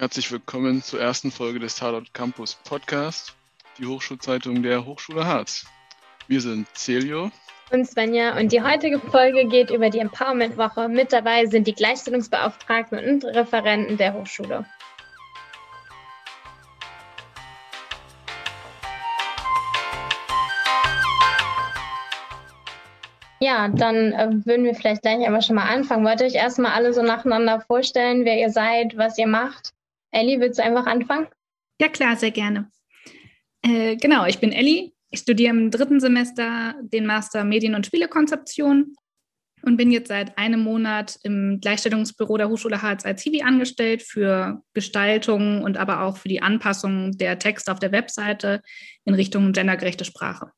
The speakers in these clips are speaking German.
Herzlich willkommen zur ersten Folge des Tatort Campus Podcast, die Hochschulzeitung der Hochschule Harz. Wir sind Celio und Svenja und die heutige Folge geht über die Empowerment-Woche. Mit dabei sind die Gleichstellungsbeauftragten und Referenten der Hochschule. Ja, dann äh, würden wir vielleicht gleich aber schon mal anfangen. Wollt ihr euch erstmal alle so nacheinander vorstellen, wer ihr seid, was ihr macht? Elli, willst du einfach anfangen? Ja, klar, sehr gerne. Äh, genau, ich bin Elli. Ich studiere im dritten Semester den Master Medien- und Spielekonzeption und bin jetzt seit einem Monat im Gleichstellungsbüro der Hochschule Harz als Hiwi angestellt für Gestaltung und aber auch für die Anpassung der Texte auf der Webseite in Richtung gendergerechte Sprache.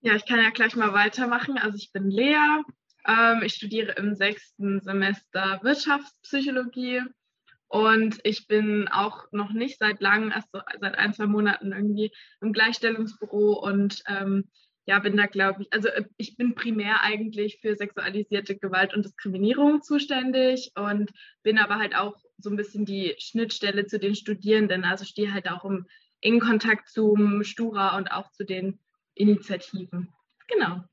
Ja, ich kann ja gleich mal weitermachen. Also ich bin Lea. Ähm, ich studiere im sechsten Semester Wirtschaftspsychologie und ich bin auch noch nicht seit langem, erst so seit ein, zwei Monaten irgendwie im Gleichstellungsbüro und ähm, ja, bin da, glaube ich, also äh, ich bin primär eigentlich für sexualisierte Gewalt und Diskriminierung zuständig und bin aber halt auch so ein bisschen die Schnittstelle zu den Studierenden. Also stehe halt auch im engen Kontakt zum Stura und auch zu den Initiativen. Genau.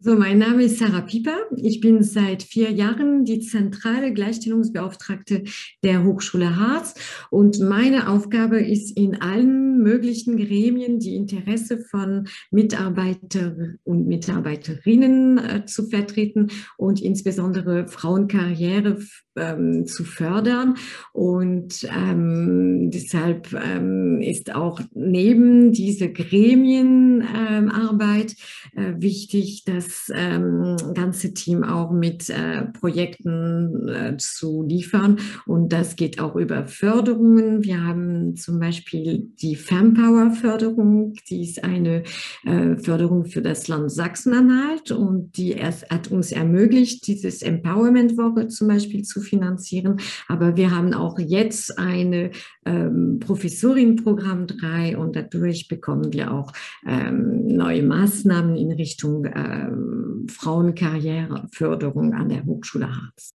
So, mein Name ist Sarah Pieper. Ich bin seit vier Jahren die zentrale Gleichstellungsbeauftragte der Hochschule Harz und meine Aufgabe ist in allen möglichen Gremien die Interesse von Mitarbeiter und Mitarbeiterinnen äh, zu vertreten und insbesondere Frauenkarriere ähm, zu fördern. Und ähm, deshalb ähm, ist auch neben dieser Gremienarbeit äh, wichtig, das ähm, ganze Team auch mit äh, Projekten äh, zu liefern. Und das geht auch über Förderungen. Wir haben zum Beispiel die Fempower-Förderung, die ist eine äh, Förderung für das Land Sachsen-Anhalt und die erst, hat uns ermöglicht, dieses Empowerment-Woche zum Beispiel zu finanzieren. Aber wir haben auch jetzt eine ähm, Professorin Programm 3 und dadurch bekommen wir auch ähm, neue Maßnahmen in Richtung ähm, Frauenkarriereförderung an der Hochschule Harz.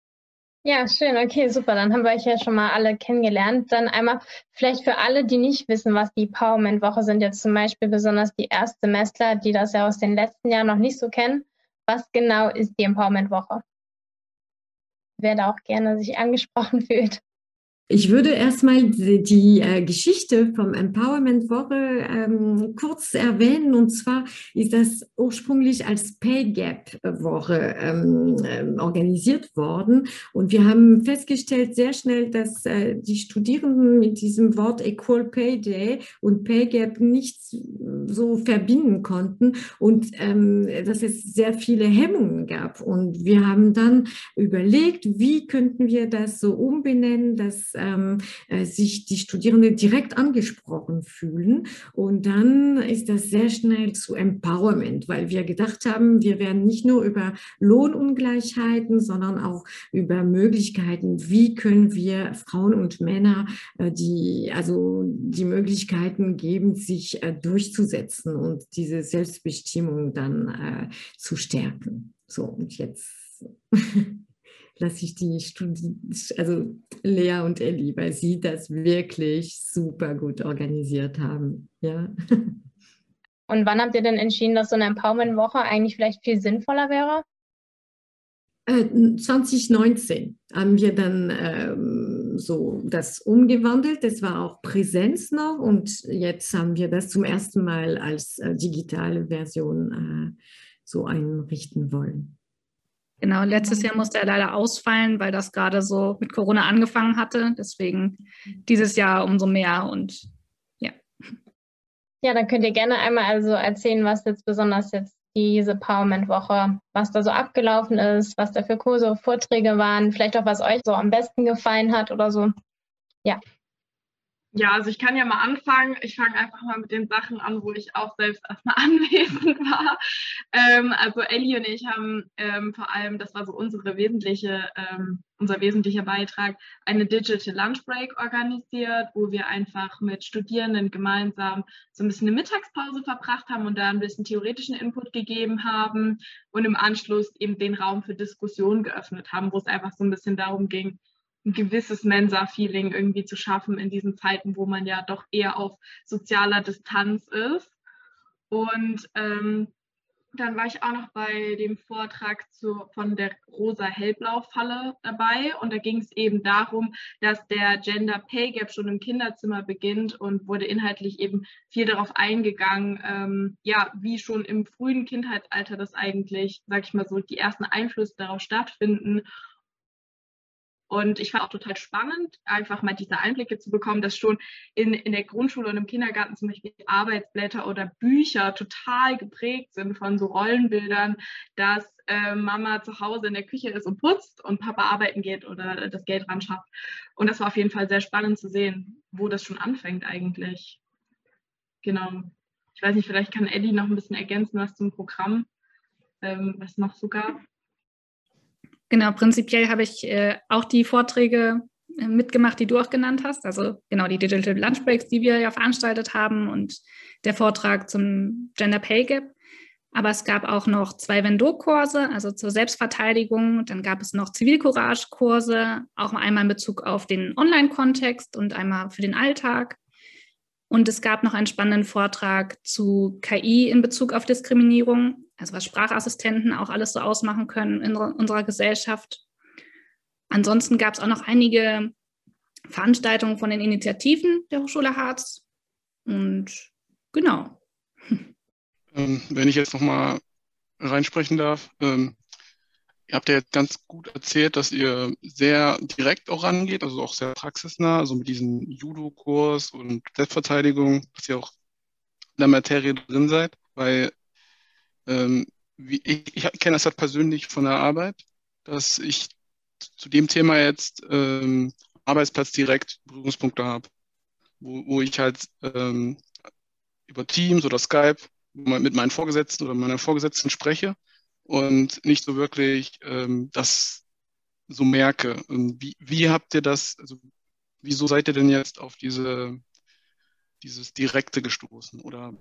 Ja, schön. Okay, super. Dann haben wir euch ja schon mal alle kennengelernt. Dann einmal vielleicht für alle, die nicht wissen, was die Empowerment-Woche sind, jetzt zum Beispiel besonders die Erstsemestler, die das ja aus den letzten Jahren noch nicht so kennen. Was genau ist die Empowerment-Woche? Wer da auch gerne sich angesprochen fühlt. Ich würde erstmal die, äh, Geschichte vom Empowerment Woche ähm, kurz erwähnen. Und zwar ist das ursprünglich als Pay Gap Woche ähm, äh, organisiert worden. Und wir haben festgestellt sehr schnell, dass äh, die Studierenden mit diesem Wort Equal Pay Day und Pay Gap nicht so verbinden konnten und ähm, dass es sehr viele Hemmungen gab. Und wir haben dann überlegt, wie könnten wir das so umbenennen, dass ähm, äh, sich die Studierenden direkt angesprochen fühlen. Und dann ist das sehr schnell zu Empowerment, weil wir gedacht haben, wir werden nicht nur über Lohnungleichheiten, sondern auch über Möglichkeiten, wie können wir Frauen und Männer äh, die, also die Möglichkeiten geben, sich äh, durchzusetzen und diese Selbstbestimmung dann äh, zu stärken. So, und jetzt lasse ich die Studie, also Lea und Elli, weil sie das wirklich super gut organisiert haben. Ja. Und wann habt ihr denn entschieden, dass so eine Empowerment-Woche eigentlich vielleicht viel sinnvoller wäre? 2019 äh, haben wir dann ähm, so das umgewandelt. Das war auch Präsenz noch und jetzt haben wir das zum ersten Mal als äh, digitale Version äh, so einrichten wollen. Genau, letztes Jahr musste er leider ausfallen, weil das gerade so mit Corona angefangen hatte. Deswegen dieses Jahr umso mehr und ja. Ja, dann könnt ihr gerne einmal also erzählen, was jetzt besonders jetzt diese Powerment-Woche, was da so abgelaufen ist, was da für Kurse, Vorträge waren, vielleicht auch was euch so am besten gefallen hat oder so. Ja. Ja, also ich kann ja mal anfangen. Ich fange einfach mal mit den Sachen an, wo ich auch selbst erstmal anwesend war. Ähm, also Ellie und ich haben ähm, vor allem, das war so unsere wesentliche, ähm, unser wesentlicher Beitrag, eine Digital Lunch Break organisiert, wo wir einfach mit Studierenden gemeinsam so ein bisschen eine Mittagspause verbracht haben und da ein bisschen theoretischen Input gegeben haben und im Anschluss eben den Raum für Diskussion geöffnet haben, wo es einfach so ein bisschen darum ging, ein gewisses Mensa-Feeling irgendwie zu schaffen in diesen Zeiten, wo man ja doch eher auf sozialer Distanz ist. Und ähm, dann war ich auch noch bei dem Vortrag zu, von der Rosa-Hellblau-Falle dabei. Und da ging es eben darum, dass der Gender Pay Gap schon im Kinderzimmer beginnt und wurde inhaltlich eben viel darauf eingegangen, ähm, ja, wie schon im frühen Kindheitsalter das eigentlich, sag ich mal so, die ersten Einflüsse darauf stattfinden und ich fand auch total spannend, einfach mal diese Einblicke zu bekommen, dass schon in, in der Grundschule und im Kindergarten zum Beispiel Arbeitsblätter oder Bücher total geprägt sind von so Rollenbildern, dass äh, Mama zu Hause in der Küche ist und putzt und Papa arbeiten geht oder das Geld ran schafft. Und das war auf jeden Fall sehr spannend zu sehen, wo das schon anfängt eigentlich. Genau. Ich weiß nicht, vielleicht kann Eddie noch ein bisschen ergänzen, was zum Programm, ähm, was noch so gab. Genau, prinzipiell habe ich äh, auch die Vorträge äh, mitgemacht, die du auch genannt hast. Also genau die Digital Lunch Breaks, die wir ja veranstaltet haben und der Vortrag zum Gender Pay Gap. Aber es gab auch noch zwei Vendor-Kurse, also zur Selbstverteidigung. Dann gab es noch Zivilcourage-Kurse, auch einmal in Bezug auf den Online-Kontext und einmal für den Alltag. Und es gab noch einen spannenden Vortrag zu KI in Bezug auf Diskriminierung also was Sprachassistenten auch alles so ausmachen können in unserer Gesellschaft. Ansonsten gab es auch noch einige Veranstaltungen von den Initiativen der Hochschule Harz. Und genau. Ähm, wenn ich jetzt nochmal reinsprechen darf, ähm, ihr habt ja jetzt ganz gut erzählt, dass ihr sehr direkt auch rangeht, also auch sehr praxisnah, also mit diesem Judo-Kurs und Selbstverteidigung, dass ihr auch in der Materie drin seid, weil ähm, wie, ich, ich kenne das halt persönlich von der Arbeit, dass ich zu dem Thema jetzt ähm, Arbeitsplatz direkt Berührungspunkte habe, wo, wo ich halt ähm, über Teams oder Skype mit meinen Vorgesetzten oder meiner Vorgesetzten spreche und nicht so wirklich ähm, das so merke. Wie, wie habt ihr das, also wieso seid ihr denn jetzt auf diese, dieses Direkte gestoßen? Oder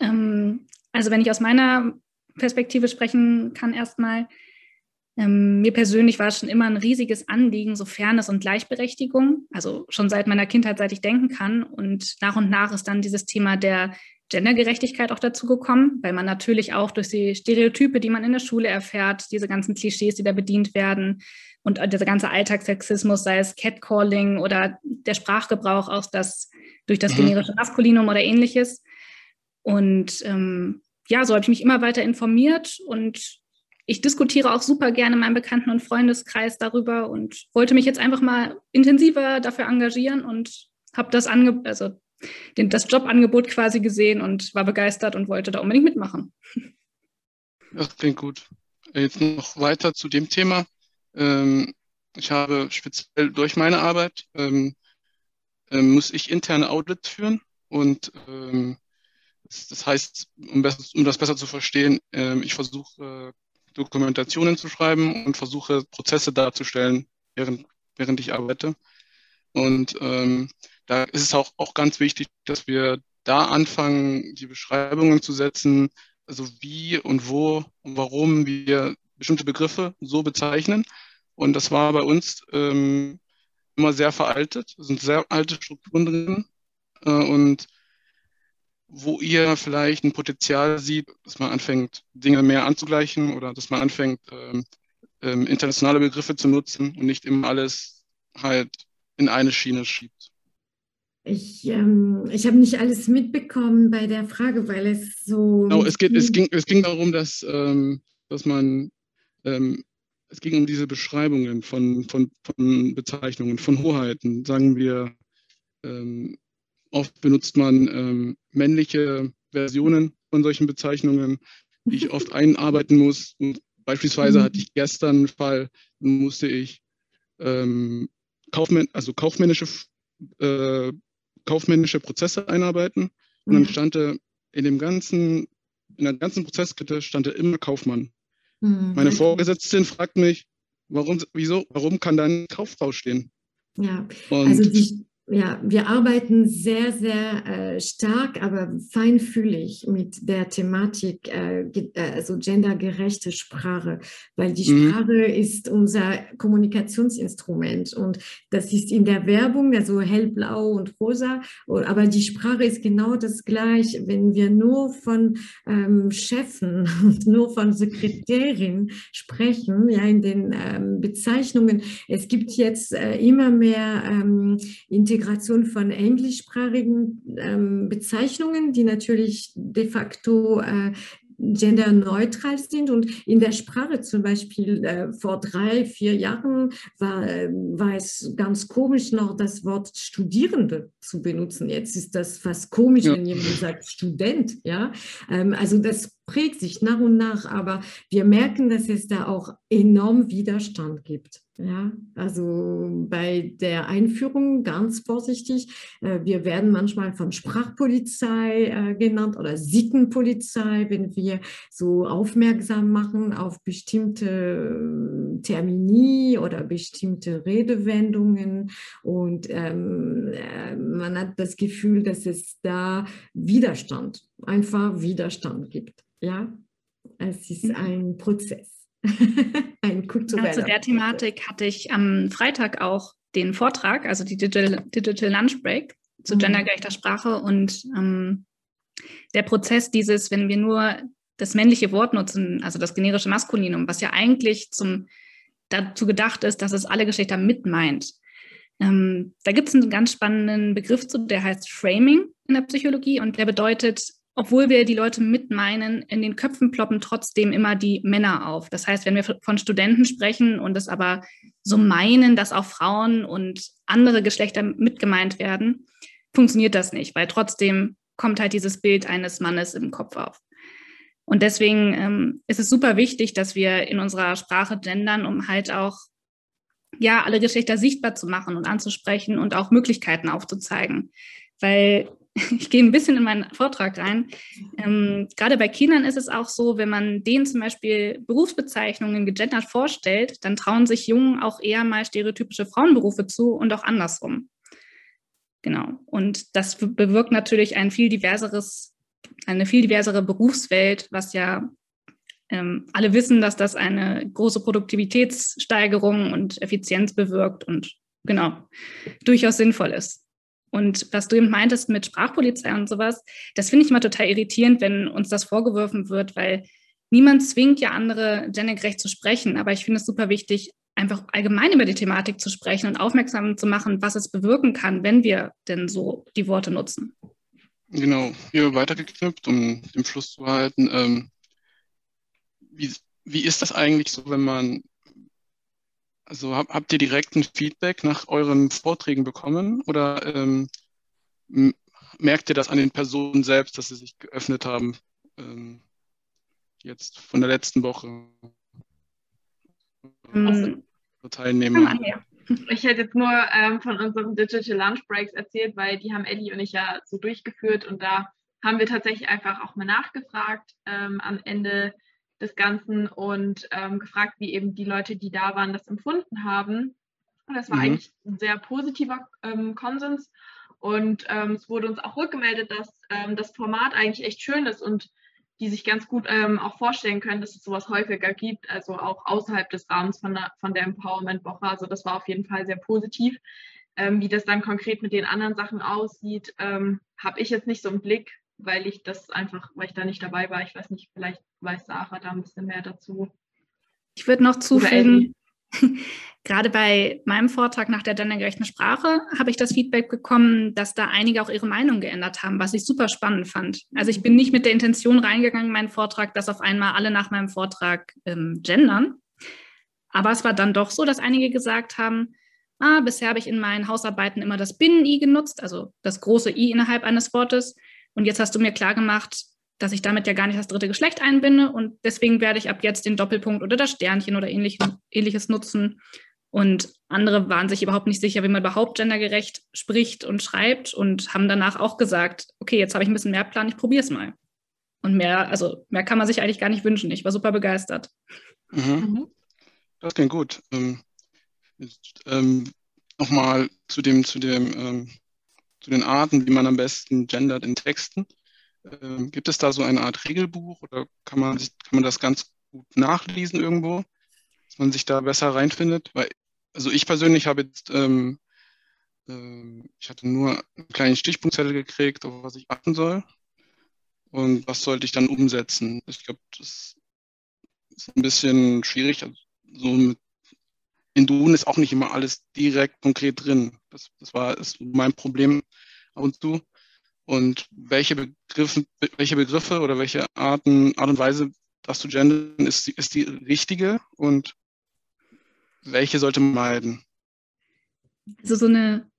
ähm, also wenn ich aus meiner Perspektive sprechen kann, erstmal, ähm, mir persönlich war es schon immer ein riesiges Anliegen, so Fairness und Gleichberechtigung, also schon seit meiner Kindheit, seit ich denken kann. Und nach und nach ist dann dieses Thema der Gendergerechtigkeit auch dazu gekommen, weil man natürlich auch durch die Stereotype, die man in der Schule erfährt, diese ganzen Klischees, die da bedient werden und dieser ganze Alltagssexismus, sei es Catcalling oder der Sprachgebrauch auch das durch das mhm. generische Maskulinum oder ähnliches, und ähm, ja, so habe ich mich immer weiter informiert und ich diskutiere auch super gerne in meinem Bekannten- und Freundeskreis darüber und wollte mich jetzt einfach mal intensiver dafür engagieren und habe das, Ange also den, das Jobangebot quasi gesehen und war begeistert und wollte da unbedingt mitmachen. Das klingt gut. Jetzt noch weiter zu dem Thema. Ähm, ich habe speziell durch meine Arbeit, ähm, äh, muss ich interne Audits führen und ähm, das heißt, um, das besser zu verstehen, äh, ich versuche Dokumentationen zu schreiben und versuche Prozesse darzustellen, während, während ich arbeite. Und ähm, da ist es auch, auch ganz wichtig, dass wir da anfangen, die Beschreibungen zu setzen, also wie und wo und warum wir bestimmte Begriffe so bezeichnen. Und das war bei uns ähm, immer sehr veraltet, es sind sehr alte Strukturen drin. Äh, und wo ihr vielleicht ein Potenzial sieht, dass man anfängt, Dinge mehr anzugleichen oder dass man anfängt, ähm, ähm, internationale Begriffe zu nutzen und nicht immer alles halt in eine Schiene schiebt. Ich, ähm, ich habe nicht alles mitbekommen bei der Frage, weil es so. Genau, es, geht, es, ging, es ging darum, dass, ähm, dass man, ähm, es ging um diese Beschreibungen von, von, von Bezeichnungen, von Hoheiten, sagen wir, Oft benutzt man ähm, männliche Versionen von solchen Bezeichnungen, die ich oft einarbeiten muss. Und beispielsweise hatte ich gestern einen Fall, musste ich ähm, kaufmän also kaufmännische, äh, kaufmännische Prozesse einarbeiten. Und dann stand in dem ganzen, in der ganzen Prozesskette stand immer Kaufmann. Mhm. Meine Vorgesetzte fragt mich, warum, wieso, warum kann da eine Kauffrau stehen? Ja, und also die, ja, wir arbeiten sehr, sehr äh, stark, aber feinfühlig mit der Thematik, äh, äh also gendergerechte Sprache, weil die mhm. Sprache ist unser Kommunikationsinstrument und das ist in der Werbung, also hellblau und rosa, aber die Sprache ist genau das gleiche. Wenn wir nur von ähm, Chefen und nur von Sekretärin sprechen, ja, in den ähm, Bezeichnungen, es gibt jetzt äh, immer mehr ähm, Integration von englischsprachigen ähm, Bezeichnungen, die natürlich de facto äh, genderneutral sind. Und in der Sprache zum Beispiel äh, vor drei, vier Jahren war, war es ganz komisch noch, das Wort Studierende zu benutzen. Jetzt ist das fast komisch, ja. wenn jemand sagt Student. Ja? Ähm, also das prägt sich nach und nach, aber wir merken, dass es da auch enorm Widerstand gibt. Ja, also bei der Einführung ganz vorsichtig. Äh, wir werden manchmal von Sprachpolizei äh, genannt oder Sittenpolizei, wenn wir so aufmerksam machen auf bestimmte äh, Termini oder bestimmte Redewendungen. Und ähm, man hat das Gefühl, dass es da Widerstand, einfach Widerstand gibt. Ja, es ist mhm. ein Prozess. Ein kultureller. Ja, zu der Thematik hatte ich am Freitag auch den Vortrag, also die Digital, Digital Lunch Break zu mhm. gendergerechter Sprache und ähm, der Prozess dieses, wenn wir nur das männliche Wort nutzen, also das generische Maskulinum, was ja eigentlich zum, dazu gedacht ist, dass es alle Geschlechter mit meint. Ähm, da gibt es einen ganz spannenden Begriff zu, der heißt Framing in der Psychologie und der bedeutet, obwohl wir die Leute mitmeinen, in den Köpfen ploppen trotzdem immer die Männer auf. Das heißt, wenn wir von Studenten sprechen und es aber so meinen, dass auch Frauen und andere Geschlechter mitgemeint werden, funktioniert das nicht, weil trotzdem kommt halt dieses Bild eines Mannes im Kopf auf. Und deswegen ähm, ist es super wichtig, dass wir in unserer Sprache gendern, um halt auch ja alle Geschlechter sichtbar zu machen und anzusprechen und auch Möglichkeiten aufzuzeigen. Weil ich gehe ein bisschen in meinen Vortrag rein. Ähm, gerade bei Kindern ist es auch so, wenn man denen zum Beispiel Berufsbezeichnungen gegendert vorstellt, dann trauen sich Jungen auch eher mal stereotypische Frauenberufe zu und auch andersrum. Genau. Und das bewirkt natürlich ein viel diverseres, eine viel diversere Berufswelt, was ja ähm, alle wissen, dass das eine große Produktivitätssteigerung und Effizienz bewirkt und genau durchaus sinnvoll ist. Und was du eben meintest mit Sprachpolizei und sowas, das finde ich immer total irritierend, wenn uns das vorgeworfen wird, weil niemand zwingt ja andere gendergerecht zu sprechen. Aber ich finde es super wichtig, einfach allgemein über die Thematik zu sprechen und aufmerksam zu machen, was es bewirken kann, wenn wir denn so die Worte nutzen. Genau, hier weitergeknüpft, um den Fluss zu halten. Ähm, wie, wie ist das eigentlich so, wenn man also hab, habt ihr direkt ein Feedback nach euren Vorträgen bekommen oder ähm, merkt ihr das an den Personen selbst, dass sie sich geöffnet haben? Ähm, jetzt von der letzten Woche. Also, Teilnehmer. Ich hätte jetzt nur ähm, von unseren Digital Lunch Breaks erzählt, weil die haben Ellie und ich ja so durchgeführt und da haben wir tatsächlich einfach auch mal nachgefragt ähm, am Ende des Ganzen und ähm, gefragt, wie eben die Leute, die da waren, das empfunden haben. Und das war mhm. eigentlich ein sehr positiver ähm, Konsens. Und ähm, es wurde uns auch rückgemeldet, dass ähm, das Format eigentlich echt schön ist und die sich ganz gut ähm, auch vorstellen können, dass es sowas häufiger gibt, also auch außerhalb des Rahmens von der, von der Empowerment-Woche. Also das war auf jeden Fall sehr positiv. Ähm, wie das dann konkret mit den anderen Sachen aussieht, habe ich jetzt nicht so im Blick weil ich das einfach, weil ich da nicht dabei war. Ich weiß nicht, vielleicht weiß Sarah da ein bisschen mehr dazu. Ich würde noch zufügen, gerade bei meinem Vortrag nach der gendergerechten Sprache habe ich das Feedback bekommen, dass da einige auch ihre Meinung geändert haben, was ich super spannend fand. Also ich bin nicht mit der Intention reingegangen in meinen Vortrag, dass auf einmal alle nach meinem Vortrag ähm, gendern. Aber es war dann doch so, dass einige gesagt haben, ah, bisher habe ich in meinen Hausarbeiten immer das Binnen-I genutzt, also das große I innerhalb eines Wortes. Und jetzt hast du mir klar gemacht, dass ich damit ja gar nicht das dritte Geschlecht einbinde und deswegen werde ich ab jetzt den Doppelpunkt oder das Sternchen oder ähnliches nutzen. Und andere waren sich überhaupt nicht sicher, wie man überhaupt gendergerecht spricht und schreibt und haben danach auch gesagt, okay, jetzt habe ich ein bisschen mehr Plan, ich probiere es mal. Und mehr, also mehr kann man sich eigentlich gar nicht wünschen. Ich war super begeistert. Mhm. Mhm. Das klingt gut. Ähm, ähm, nochmal zu dem, zu dem, ähm, zu den Arten, wie man am besten gendert in Texten. Ähm, gibt es da so eine Art Regelbuch oder kann man, kann man das ganz gut nachlesen irgendwo, dass man sich da besser reinfindet? Weil, also ich persönlich habe jetzt, ähm, ähm, ich hatte nur einen kleinen Stichpunktzettel gekriegt, auf was ich achten soll. Und was sollte ich dann umsetzen? Ich glaube, das ist ein bisschen schwierig. Also so mit in Duden ist auch nicht immer alles direkt konkret drin. Das, das war ist mein Problem ab und zu. Und welche Begriffe, welche Begriffe oder welche Arten, Art und Weise, das zu gendern, ist, ist die richtige und welche sollte man meiden? Also so eine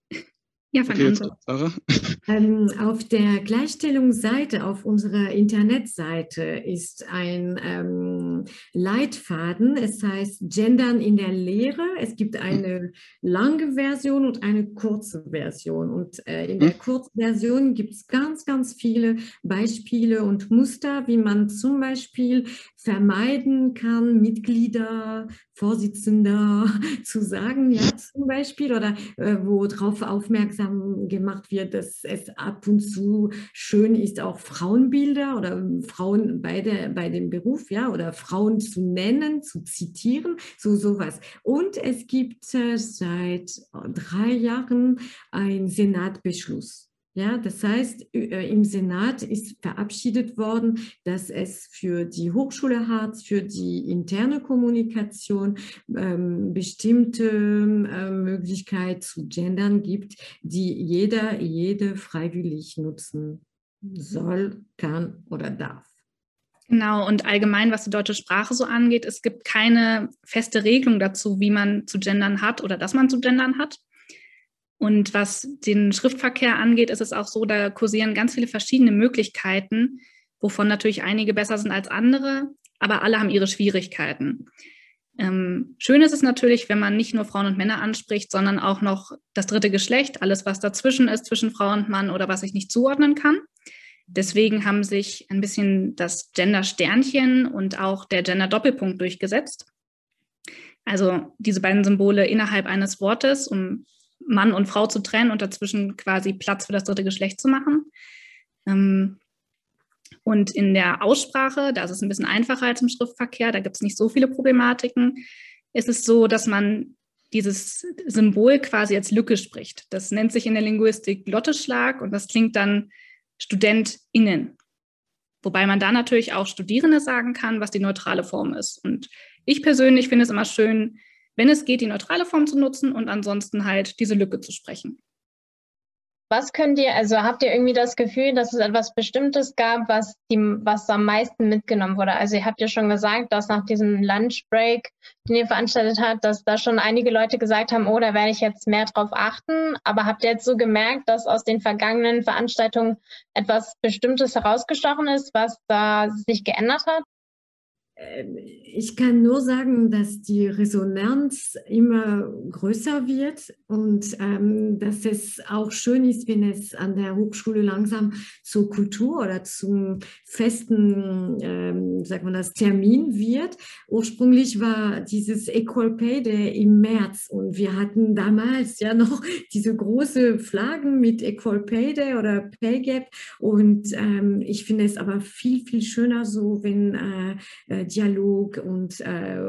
ja, fang okay, an. Ähm, auf der Gleichstellungsseite, auf unserer Internetseite ist ein ähm, Leitfaden. Es heißt Gendern in der Lehre. Es gibt eine lange Version und eine kurze Version. Und äh, in der hm. Kurzversion gibt es ganz, ganz viele Beispiele und Muster, wie man zum Beispiel vermeiden kann, Mitglieder, Vorsitzender zu sagen, ja, zum Beispiel, oder äh, wo darauf aufmerksam gemacht wird, dass es ab und zu schön ist, auch Frauenbilder oder Frauen bei, der, bei dem Beruf, ja, oder Frauen zu nennen, zu zitieren, so sowas. Und es gibt äh, seit drei Jahren einen Senatbeschluss ja, das heißt, äh, im Senat ist verabschiedet worden, dass es für die Hochschule Harz, für die interne Kommunikation ähm, bestimmte äh, Möglichkeit zu gendern gibt, die jeder, jede freiwillig nutzen soll, kann oder darf. Genau, und allgemein, was die deutsche Sprache so angeht, es gibt keine feste Regelung dazu, wie man zu gendern hat oder dass man zu gendern hat. Und was den Schriftverkehr angeht, ist es auch so, da kursieren ganz viele verschiedene Möglichkeiten, wovon natürlich einige besser sind als andere, aber alle haben ihre Schwierigkeiten. Ähm, schön ist es natürlich, wenn man nicht nur Frauen und Männer anspricht, sondern auch noch das dritte Geschlecht, alles, was dazwischen ist, zwischen Frau und Mann oder was ich nicht zuordnen kann. Deswegen haben sich ein bisschen das Gender-Sternchen und auch der Gender-Doppelpunkt durchgesetzt. Also diese beiden Symbole innerhalb eines Wortes, um Mann und Frau zu trennen und dazwischen quasi Platz für das dritte Geschlecht zu machen. Ähm, und in der Aussprache, da ist es ein bisschen einfacher als im Schriftverkehr, da gibt es nicht so viele Problematiken, ist es so, dass man dieses Symbol quasi als Lücke spricht. Das nennt sich in der Linguistik Glotteschlag und das klingt dann StudentInnen. Wobei man da natürlich auch Studierende sagen kann, was die neutrale Form ist. Und ich persönlich finde es immer schön, wenn es geht, die neutrale Form zu nutzen und ansonsten halt diese Lücke zu sprechen. Was könnt ihr, also habt ihr irgendwie das Gefühl, dass es etwas Bestimmtes gab, was, die, was am meisten mitgenommen wurde? Also ihr habt ja schon gesagt, dass nach diesem Lunchbreak, den ihr veranstaltet habt, dass da schon einige Leute gesagt haben, oh, da werde ich jetzt mehr drauf achten. Aber habt ihr jetzt so gemerkt, dass aus den vergangenen Veranstaltungen etwas Bestimmtes herausgestochen ist, was da sich geändert hat? Ähm, ich kann nur sagen, dass die Resonanz immer größer wird und ähm, dass es auch schön ist, wenn es an der Hochschule langsam zur Kultur oder zum festen, ähm, sagt man das, Termin wird. Ursprünglich war dieses Equal Pay Day im März und wir hatten damals ja noch diese große Flaggen mit Equal Pay Day oder Pay Gap und ähm, ich finde es aber viel, viel schöner so, wenn äh, äh Dialog und äh,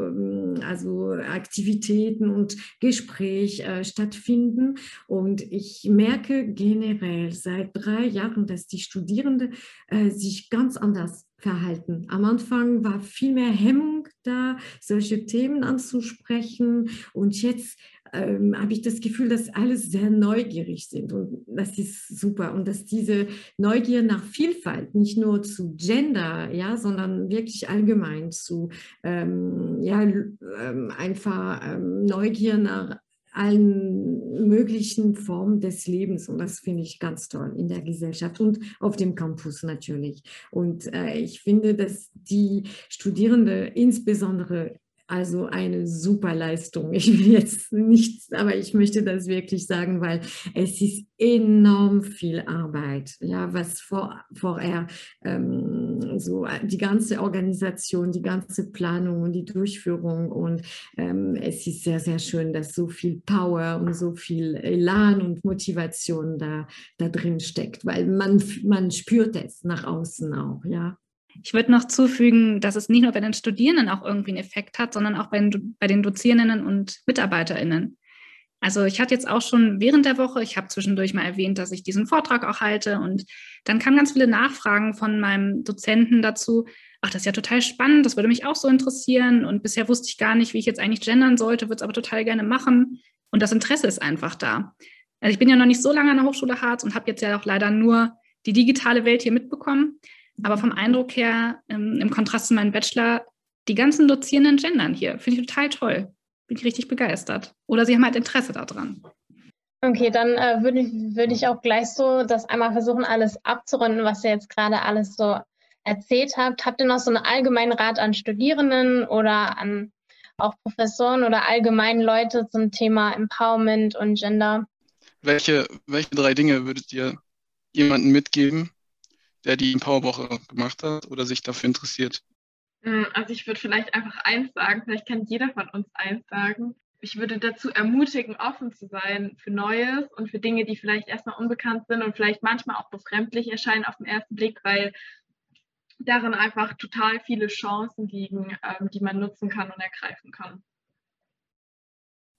also Aktivitäten und Gespräch äh, stattfinden. Und ich merke generell seit drei Jahren, dass die Studierenden äh, sich ganz anders verhalten. Am Anfang war viel mehr Hemmung da, solche Themen anzusprechen. Und jetzt ähm, habe ich das Gefühl, dass alle sehr neugierig sind. Und das ist super. Und dass diese Neugier nach Vielfalt, nicht nur zu Gender, ja, sondern wirklich allgemein zu ähm, ja, ähm, einfach ähm, Neugier nach allen möglichen Formen des Lebens und das finde ich ganz toll in der Gesellschaft und auf dem Campus natürlich. Und äh, ich finde, dass die Studierenden insbesondere Also eine super Leistung. Ich will jetzt nichts, aber ich möchte das wirklich sagen, weil es ist enorm viel Arbeit. Ja, was vor, vorher ähm, so die ganze Organisation, die ganze Planung und die Durchführung und ähm, es ist sehr, sehr schön, dass so viel Power und so viel Elan und Motivation da, da drin steckt, weil man, man spürt es nach außen auch, ja. Ich würde noch zufügen, dass es nicht nur bei den Studierenden auch irgendwie einen Effekt hat, sondern auch bei den, bei den Dozierenden und MitarbeiterInnen. Also ich hatte jetzt auch schon während der Woche, ich habe zwischendurch mal erwähnt, dass ich diesen Vortrag auch halte und dann kamen ganz viele Nachfragen von meinem Dozenten dazu, ach, das ist ja total spannend, das würde mich auch so interessieren und bisher wusste ich gar nicht, wie ich jetzt eigentlich gendern sollte, würde es aber total gerne machen und das Interesse ist einfach da. Also ich bin ja noch nicht so lange an der Hochschule Harz und habe jetzt ja auch leider nur die digitale Welt hier mitbekommen. Aber vom Eindruck her, ähm, im Kontrast zu meinem Bachelor, die ganzen Dozierenden gendern hier. Finde ich total toll. Bin ich richtig begeistert. Oder sie haben halt Interesse daran. Okay, dann äh, würde ich, würd ich auch gleich so das einmal versuchen, alles abzurunden, was ihr jetzt gerade alles so erzählt habt. Habt ihr noch so einen allgemeinen Rat an Studierenden oder an auch Professoren oder allgemein Leute zum Thema Empowerment und Gender? Welche, welche drei Dinge würdet ihr jemandem mitgeben, der die Empowerwoche gemacht hat oder sich dafür interessiert? Hm, also ich würde vielleicht einfach eins sagen, vielleicht kann jeder von uns eins sagen. Ich würde dazu ermutigen, offen zu sein für Neues und für Dinge, die vielleicht erstmal unbekannt sind und vielleicht manchmal auch befremdlich erscheinen auf den ersten Blick, weil darin einfach total viele Chancen liegen, ähm, die man nutzen kann und ergreifen kann.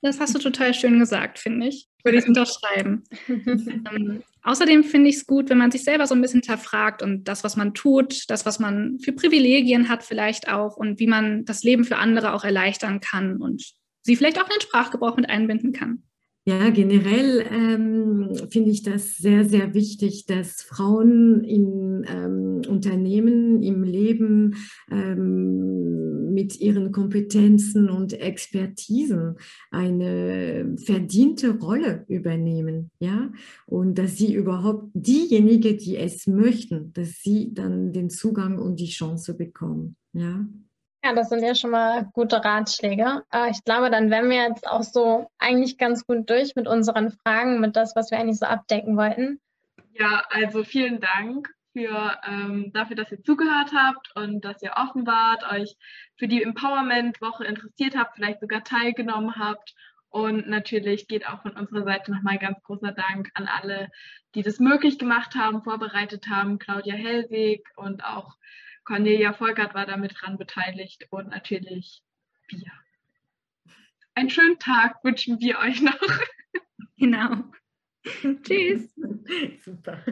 Das hast du total schön gesagt, finde ich. Würde ich unterschreiben. ähm, außerdem finde ich es gut, wenn man sich selber so ein bisschen hinterfragt und das, was man tut, das, was man für Privilegien hat, vielleicht auch und wie man das Leben für andere auch erleichtern kann und sie vielleicht auch in den Sprachgebrauch mit einbinden kann. Ja, generell ähm, finde ich das sehr, sehr wichtig, dass Frauen in ähm, Unternehmen, im Leben ähm, mit ihren Kompetenzen und Expertisen eine verdiente Rolle übernehmen, ja, und dass sie überhaupt diejenigen, die es möchten, dass sie dann den Zugang und die Chance bekommen, ja. Ja, das sind ja schon mal gute Ratschläge. Äh, ich glaube, dann wären wir jetzt auch so eigentlich ganz gut durch mit unseren Fragen, mit das, was wir eigentlich so abdecken wollten. Ja, also vielen Dank für, ähm, dafür, dass ihr zugehört habt und dass ihr offen wart, euch für die Empowerment-Woche interessiert habt, vielleicht sogar teilgenommen habt. Und natürlich geht auch von unserer Seite nochmal ganz großer Dank an alle, die das möglich gemacht haben, vorbereitet haben, Claudia Hellweg und auch Cornelia Volkert war damit dran beteiligt und natürlich wir. Einen schönen Tag wünschen wir euch noch. Genau. Tschüss. Super.